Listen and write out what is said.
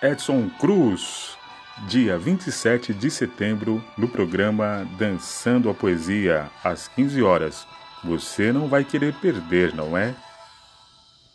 Edson Cruz, dia 27 de setembro, no programa Dançando a Poesia, às 15 horas. Você não vai querer perder, não é?